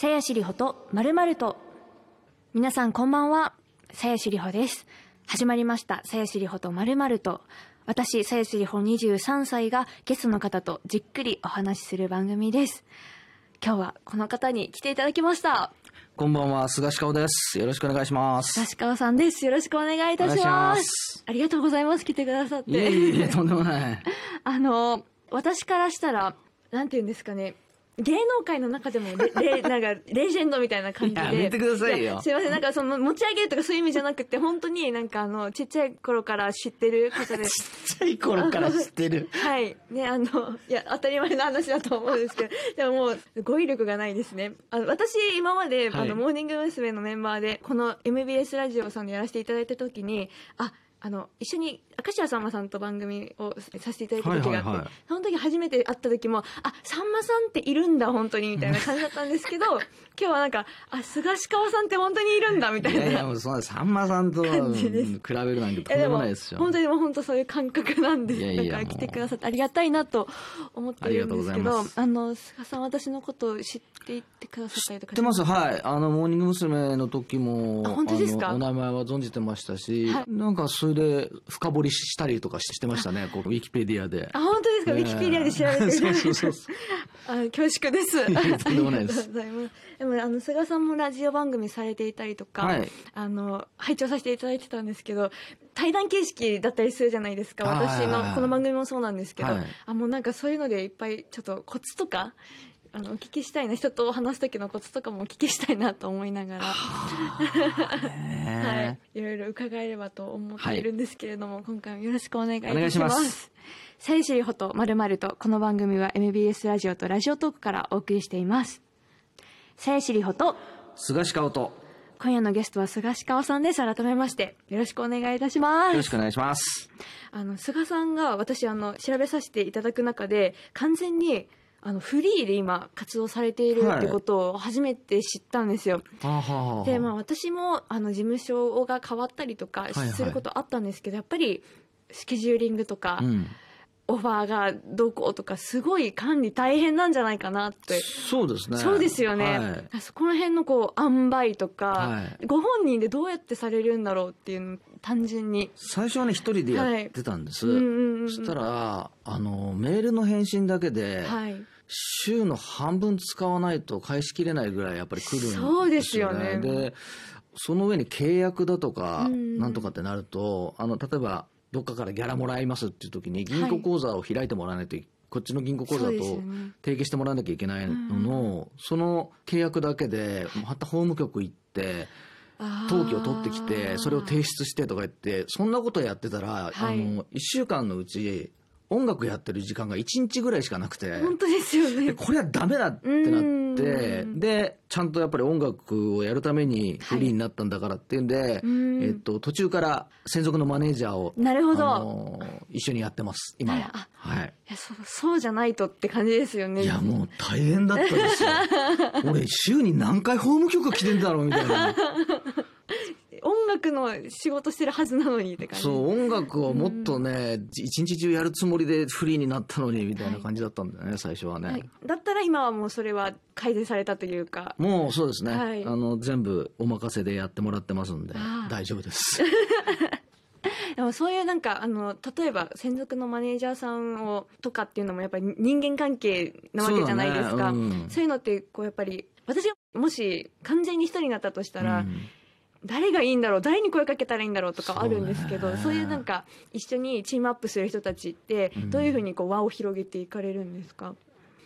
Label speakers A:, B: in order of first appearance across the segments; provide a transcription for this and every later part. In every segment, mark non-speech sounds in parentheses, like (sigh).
A: さやしりほとまるまると。皆さんこんばんは。さやしりほです。始まりました。さやしりほとまるまると。私、さやしりほ23歳がゲストの方とじっくりお話しする番組です。今日はこの方に来ていただきました。
B: こんばんは、菅氏顔です。よろしくお願いします。
A: 確川さんです。よろしくお願いいたしま。
B: ますす
A: ありがとうございます。来てくださって。
B: いえいえ、とんでもない。(laughs)
A: あの、私からしたら、なんて言うんですかね。芸能界の中でもレ、(laughs) レ、なんか、レジェンドみたいな感じで。
B: やめてくださいよ
A: やすいません、なんかその、持ち上げるとかそういう意味じゃなくて、本当になんかあの、ちっちゃい頃から知ってる方で。(laughs)
B: ちっちゃい頃から知ってる。
A: はい。ね、あの、いや、当たり前の話だと思うんですけど、(laughs) でももう、語彙力がないですね。あの、私、今まで、
B: はい
A: あの、モーニング娘。のメンバーで、この MBS ラジオさんでやらせていただいたときに、あ、あの、一緒に、明石家さんまさんと番組をさせていただいた時があって、
B: はいはいはい
A: その時初めて会った時も、あ、さんまさんっているんだ、本当に、みたいな感じだったんですけど、(laughs) 今日はなんか、あ、菅氏川さんって本当にいるんだ、みたいな。
B: いやもうそんな、さんまさんと比べるなんてとんでもないですよ。
A: 本当にもう本当そういう感覚なんで、
B: いやいや
A: だから来てくださってありがたいなと思ってるんですけど、
B: あ
A: の、菅さん私のことを知っていってくださったりとか
B: 知ってますはい。あの、モーニング娘。の時も、
A: あ本当ですか？
B: お名前は存じてましたし、
A: はい
B: なんかそれで深掘りしたりとかしてましたね、こう、ウィキペディアで。
A: あ、本当ですか、ウィキペディアで調べてる。(laughs)
B: そうそうそうそ
A: あ恐縮です。
B: とんでもないです
A: ありがとうございます。でも、あの、菅さんもラジオ番組されていたりとか、
B: はい
A: あの、拝聴させていただいてたんですけど、対談形式だったりするじゃないですか。
B: はい
A: 私の、この番組もそうなんですけど、
B: はい
A: あ、もうなんかそういうのでいっぱい、ちょっとコツとか、あの、お聞きしたいな、人と話す時のコツとかもお聞きしたいなと思いながら、は
B: ね
A: い。いろいろ伺えればと思っているんですけれども、今回もよろしくお願いいたします。さゆしりほとまるまると、この番組は MBS ラジオとラジオトークからお送りしています。さゆしりほと、
B: 菅氏顔と、よ
A: 今夜のゲストは菅氏川さんです。改めまして、よろしくお願いいたします。
B: ろしくお願いします。
A: あの、菅さんが私、あの、調べさせていただく中で、完全に、あの、フリーで今、活動されているってことを初めて知ったんですよ。
B: はあはあはあ
A: で、まあ私も、あの、事務所が変わったりとか
B: いはい
A: することあったんですけど、やっぱり、スケジューリングとか、
B: うん。
A: オファーがどうこうとか、すごい管理大変なんじゃないかなって。
B: そうですね。
A: そうですよね。
B: はい
A: そこら辺のこう、塩梅とか、
B: はい
A: ご本人でどうやってされるんだろうっていうの、単純に。
B: 最初はね、一人でやってたんです。
A: はい
B: そしたら、あの、メールの返信だけで、
A: はい。
B: 週の半分使わないと返しきれないぐらいやっぱり来るんですよね。
A: そうですよね
B: で、その上に契約だとか、
A: うん
B: なんとかってなると、あの、例えば、どっかからギャラもらいますっていう時に銀行口座を開いてもらわないとい、こっちの銀行口座と提携してもらわなきゃいけないのの、その契約だけで、また法務局行って、登記を取ってきて、それを提出してとか言って、そんなことやってたら、
A: はい。
B: あの、一週間のうち、音楽やってる時間が一日ぐらいしかなくて、
A: 本当ですよ
B: で
A: ね。
B: これはダメだってなって
A: う、ん
B: で、ちゃんとやっぱり音楽をやるためにフリーになったんだからっていうんで、
A: うん
B: えっと、途中から専属のマネージャーを、
A: なるほど
B: あの一緒にやってます、今は。
A: あ
B: はい。
A: いやそうそうじゃないとって感じですよね。
B: いや、もう大変だったですよ。(laughs) 俺、週に何回法務局来てんだろうみたいな。
A: の仕事してるはずなのにって感じ。
B: そう、音楽をもっとね、一日中やるつもりでフリーになったのに、みたいな感じだったんだよね、最初はね。
A: はい。だったら今はもうそれは改善されたというか。
B: もうそうですね、
A: はい
B: あの、全部お任せでやってもらってますんで大丈夫です。(laughs)
A: でもそういうなんか、あの、例えば専属のマネージャーさんを、とかっていうのもやっぱり人間関係なわけじゃないですか。そう,、
B: そうだねうん
A: いうのって、こうやっぱり、私がもし完全に一人になったとしたら、
B: うん
A: 誰がいいんだろう？誰に声かけたらいいんだろう？とかあるんですけど、
B: そう
A: いうなんか、一緒にチームアップする人たちって、
B: うん
A: どういうふうにこう輪を広げていかれるんですか、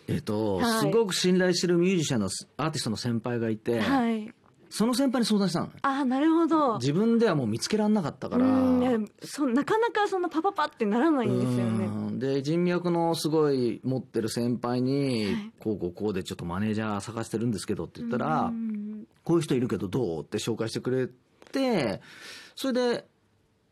B: えっと、
A: はい
B: すごく信頼してるミュージシャンのアーティストの先輩がいて、
A: はい。
B: その先輩に相談したの。
A: ああ、なるほど。
B: 自分ではもう見つけられなかったから。
A: そなかなかそんなパパパってならないんですよね。
B: うんで、人脈のすごい持ってる先輩に、
A: はい
B: こうこうこうでちょっとマネージャー探してるんですけどって言ったら、
A: うん
B: こういう人いるけどどう？って紹介してくれて、それで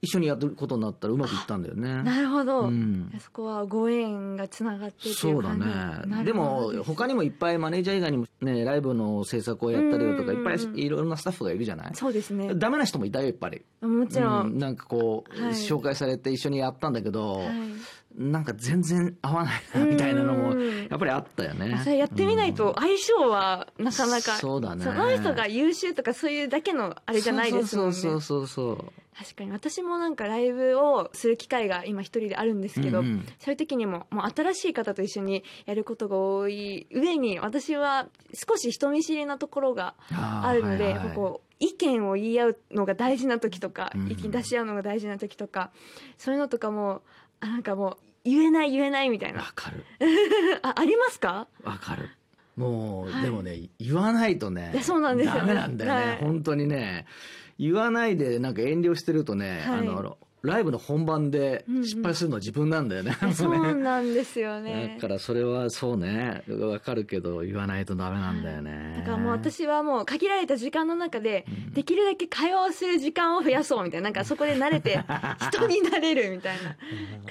B: 一緒にやることになったらうまくいったんだよね。
A: なるほど、
B: うん
A: そこはご縁がつながって
B: そうだね。でも、他にもいっぱいマネージャー以外にもね、ライブの制作をやったりだとか、
A: うん
B: いっぱいいろんなスタッフがいるじゃない？
A: そうですね。
B: ダメな人もいたよ、やっぱり。
A: もちろん。
B: うんなんかこう、
A: はい
B: 紹介されて一緒にやったんだけど、
A: はい
B: なんか全然合わないなみたいなのも
A: うん。
B: やっぱりあったよね。
A: それやってみないと相性はなかなか、
B: そうだね。
A: その人が優秀とかそういうだけのあれじゃないですもんね。
B: そうそうそうそう
A: 確かに私もなんかライブをする機会が今一人であるんですけど、
B: うんうん。
A: そういう時にももう新しい方と一緒にやることが多い上に私は少し人見知りなところが
B: あ
A: るので、
B: はいはい
A: こう意見を言い合うのが大事な時とか、
B: うん。
A: 意見出し合うのが大事な時とかそういうのとかもあなんかもう言えない言えないみたいな。
B: わかる。(laughs)
A: あありますか？
B: わかる。もう、
A: はい。
B: でもね言わないとね
A: そうなんですよね。
B: ダメなんだよね、
A: はい。
B: 本当にね。言わないでなんか遠慮してるとね、
A: はい。
B: あのライブの本番で失敗するのは自分なんだよね。
A: い (laughs) やそう
B: もね
A: なんですよね。
B: だからそれはそうね。わかるけど言わないとダメなんだよね。
A: だからもう私はもう限られた時間の中で
B: うん。
A: できるだけ会話をする時間を増やそうみたいな。なんかそこで慣れて (laughs) 人になれるみたいな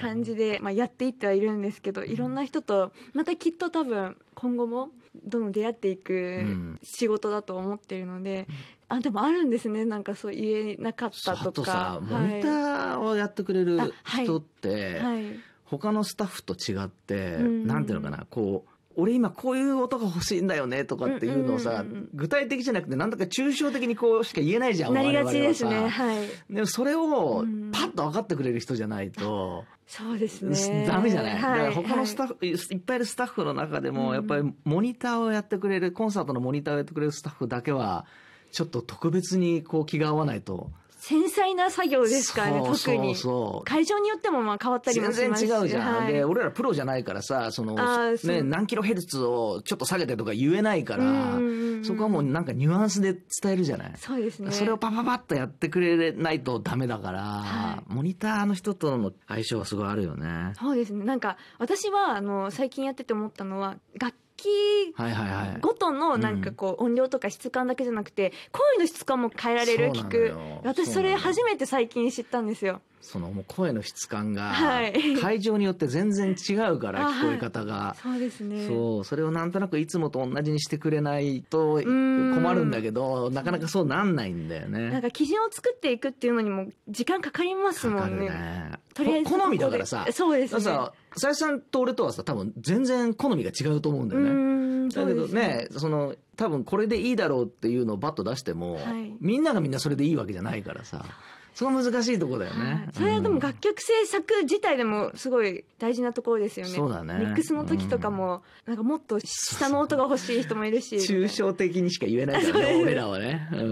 A: 感じで、まあ、やっていってはいるんですけどいろんな人とまたきっと多分今後もどんどん出会っていく
B: ん。
A: 仕事だと思ってるので、あでもあるんですね。なんかそう言えなかったと
B: あとさ
A: か。
B: モニターをやってくれる人って、
A: はい、はい。
B: 他のスタッフと違って、
A: うん。
B: なんていうのかなこう俺今こういう音が欲しいんだよねとかっていうのをさ、具体的じゃなくてなんだか抽象的にこうしか言えないじゃん
A: なりがちですね。
B: は
A: い。
B: でもそれを
A: うん。
B: パッと分かってくれる人じゃないと、
A: そうですね。
B: ダメじゃない、だから他のスタ
A: ッフ、
B: い、っぱいいるスタッフの中で
A: うん
B: もやっぱりモニターをやってくれるコンサートのモニターをやってくれるスタッフだけはちょっと特別にこう気が合わないと
A: 繊細な作業ですからね特に。会場によってもまあ変わったりも
B: 全然
A: しますし。
B: 違うじゃん、
A: はい。
B: で俺らプロじゃないからさそのね、何キロヘルツをちょっと下げてとか言えないから、そこはもうなんかニュアンスで伝えるじゃない、
A: そうですね。
B: それをパパパッとやってくれないとダメだから、
A: は
B: モニターの人との相性はすごいあるよね。
A: そうですね。なんか私はあの最近やってて思ったのは楽器ごとのなんかこう音量とか質感だけじゃなくて声の質感も変えられる聞く。私それ初めて最近知ったんですよ。
B: そのもう声の質感が
A: はい。
B: 会場によって全然違うから (laughs)
A: あ
B: 聞こえ方が、
A: そうですね。
B: そう。それをなんとなくいつもと同じにしてくれないと
A: ん。
B: 困るんだけどなかなかそうなんないんだよね。
A: なんか基準を作っていくっていうのにも時間かかりますもんね。
B: ね
A: とりあえず
B: こ好みだからさ。
A: そうですね。
B: ささやさんと俺とはさ多分全然好みが違うと思うんだよね。だけどねその多分これでいいだろうっていうのをバッと出しても、
A: はい。
B: みんながみんなそれでいいわけじゃないからさその難しいところだよね。
A: はいそれはでも楽曲制作自体でもすごい大事なところですよね。
B: そうだね
A: ミックスの時とかも、なんかもっと下の音が欲しい人もいるし。
B: 抽象的にしか言えないからね (laughs) 俺らはね。うん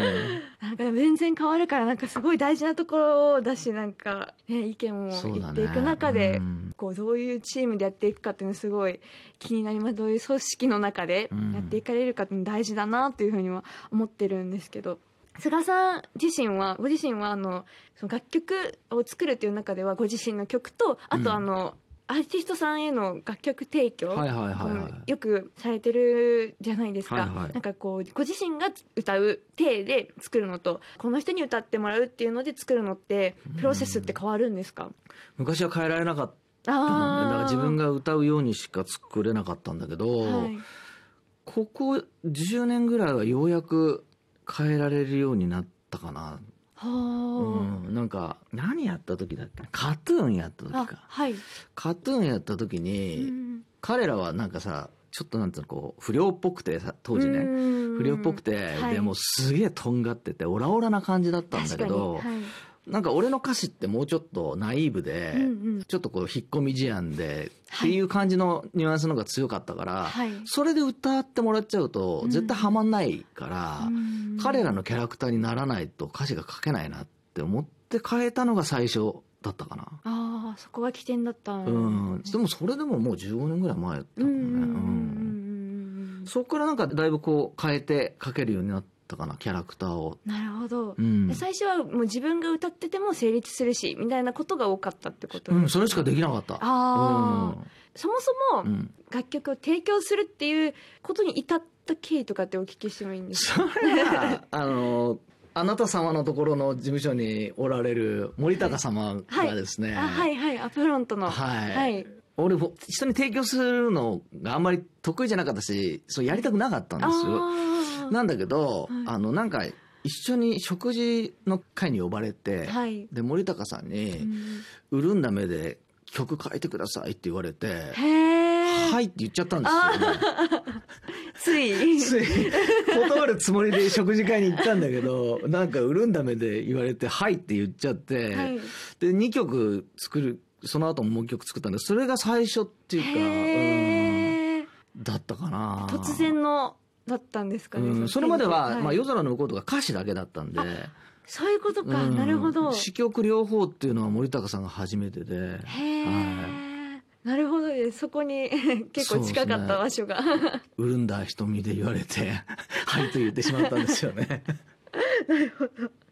A: なんか全然変わるから、なんかすごい大事なところだし、なんか、ね、意見も言っていく中で、
B: うん
A: こう、どういうチームでやっていくかっていうのすごい気になります。どういう組織の中でやっていかれるかっていうの大事だなというふうには思ってるんですけど。菅さん自身はご自身はあのその楽曲を作るっていう中ではご自身の曲とあ
B: うん。
A: とあの、アーティストさんへの楽曲提供、
B: はいはいはいはい。
A: うんよくされてるじゃないですか、
B: はいはい。
A: なんかこうご自身が歌う体で作るのとこの人に歌ってもらうっていうので作るのってプロセスって変わるんですか、
B: 昔は変えられなかっただから
A: あ
B: 自分が歌うようにしか作れなかったんだけど、
A: はい、
B: ここ10年ぐらいはようやく変えられるようになったかな、
A: は
B: うん、なんか何やった時だっけカトゥーンやった時か。
A: はい、
B: カトゥーンやった時
A: う
B: に、
A: ん。
B: 彼らはなんかさちょっとなんていうのこう不良っぽくてさ当時ね。
A: うん。
B: 不良っぽくて、
A: はい。
B: でもうすげえとんがっててオラオラな感じだったんだけど、
A: 確かにはい
B: なんか俺の歌詞ってもうちょっとナイーブで、
A: うんうん。
B: ちょっとこう引っ込み思案で、
A: はい
B: っていう感じのニュアンスの方が強かったから、
A: はい。
B: それで歌ってもらっちゃうと
A: うん。
B: 絶対ハマんないから、
A: うん。
B: 彼らのキャラクターにならないと歌詞が書けないなって思って変えたのが最初だったかな。
A: ああそこが起点だった
B: うん、でもそれでももう15年ぐらい前だったもんね。
A: うん
B: そこからなんかだいぶこう変えて書けるようになったかなキャラクターを。
A: なるほど、
B: うん。
A: で最初はもう自分が歌ってても成立するしみたいなことが多かったってこと
B: うん、それしかできなかった。
A: あー。そもそも
B: うん。うん
A: 楽曲を提供するっていうことに至った経緯とかってお聞きしてもいいんですか？
B: それは (laughs) あのあなた様のところの事務所におられる森高様がですね、
A: あはいはい。アプロントの。
B: はい。
A: はい
B: 俺ほ人に提供するのがあんまり得意じゃなかったしそうやりたくなかったんですよ。なんだけど、
A: はい。
B: あのなんか一緒に食事の会に呼ばれて、
A: はい。
B: で森高さん
A: う
B: に
A: ん
B: 潤んだ目で曲書いてくださいって言われてはいって言っちゃったんですよ、ね、(laughs)
A: つい。
B: つい。断るつもりで食事会に行ったんだけどなんか潤んだ目で言われて「はい」って言っちゃって、
A: はい。
B: で2曲作るその後ももう1曲作ったんでそれが最初っていうかうんだったかな。
A: 突然のだったんですかね、
B: うん、それまでは、
A: い。
B: まあ、夜空の向こうとか歌詞だけだったんで、
A: そういうことか、
B: うん
A: なるほど。
B: 詞曲両方っていうのは森高さんが初めてで、
A: へえ、
B: は
A: なるほどねそこに (laughs) 結構近かった場所が、
B: 潤んだ瞳で言われて、(laughs) はいと言ってしまったんですよね。(laughs)